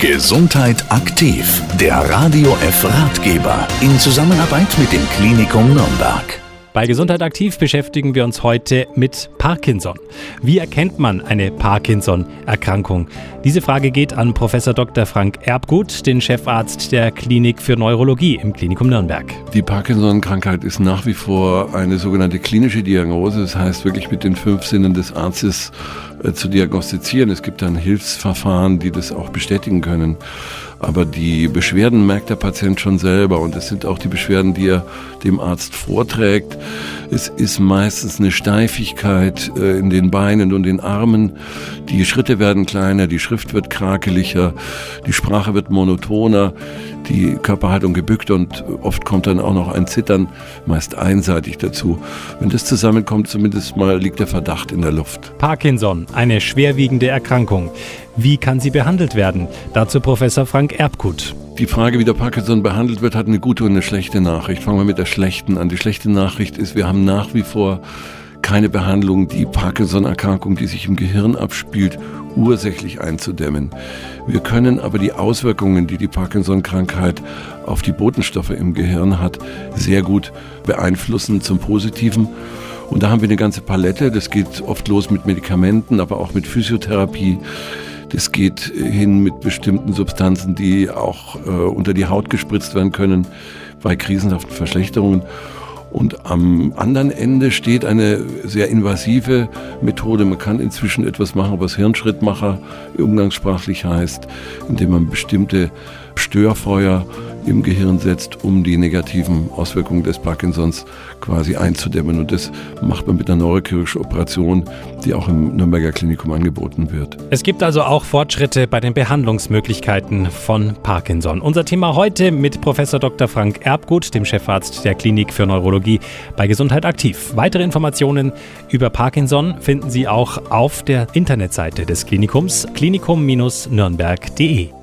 Gesundheit aktiv, der Radio F Ratgeber in Zusammenarbeit mit dem Klinikum Nürnberg. Bei Gesundheit aktiv beschäftigen wir uns heute mit Parkinson. Wie erkennt man eine Parkinson-Erkrankung? Diese Frage geht an Professor Dr. Frank Erbgut, den Chefarzt der Klinik für Neurologie im Klinikum Nürnberg. Die Parkinson-Krankheit ist nach wie vor eine sogenannte klinische Diagnose. Das heißt wirklich mit den fünf Sinnen des Arztes zu diagnostizieren. Es gibt dann Hilfsverfahren, die das auch bestätigen können. Aber die Beschwerden merkt der Patient schon selber und es sind auch die Beschwerden, die er dem Arzt vorträgt. Es ist meistens eine Steifigkeit äh, in den Beinen und den Armen. Die Schritte werden kleiner, die Schrift wird krakeliger, die Sprache wird monotoner, die Körperhaltung gebückt und oft kommt dann auch noch ein Zittern, meist einseitig dazu. Wenn das zusammenkommt, zumindest mal liegt der Verdacht in der Luft. Parkinson, eine schwerwiegende Erkrankung. Wie kann sie behandelt werden? Dazu Professor Frank Erbkut. Die Frage, wie der Parkinson behandelt wird, hat eine gute und eine schlechte Nachricht. Fangen wir mit der schlechten an. Die schlechte Nachricht ist, wir haben nach wie vor keine Behandlung, die Parkinson-Erkrankung, die sich im Gehirn abspielt, ursächlich einzudämmen. Wir können aber die Auswirkungen, die die Parkinson-Krankheit auf die Botenstoffe im Gehirn hat, sehr gut beeinflussen zum Positiven. Und da haben wir eine ganze Palette. Das geht oft los mit Medikamenten, aber auch mit Physiotherapie das geht hin mit bestimmten Substanzen, die auch äh, unter die Haut gespritzt werden können bei krisenhaften Verschlechterungen. Und am anderen Ende steht eine sehr invasive Methode. Man kann inzwischen etwas machen, was Hirnschrittmacher umgangssprachlich heißt, indem man bestimmte Störfeuer im Gehirn setzt, um die negativen Auswirkungen des Parkinsons quasi einzudämmen. Und das macht man mit einer neurochirurgischen Operation, die auch im Nürnberger Klinikum angeboten wird. Es gibt also auch Fortschritte bei den Behandlungsmöglichkeiten von Parkinson. Unser Thema heute mit Professor Dr. Frank Erbgut, dem Chefarzt der Klinik für Neurologie bei Gesundheit aktiv. Weitere Informationen über Parkinson finden Sie auch auf der Internetseite des Klinikums klinikum-nürnberg.de.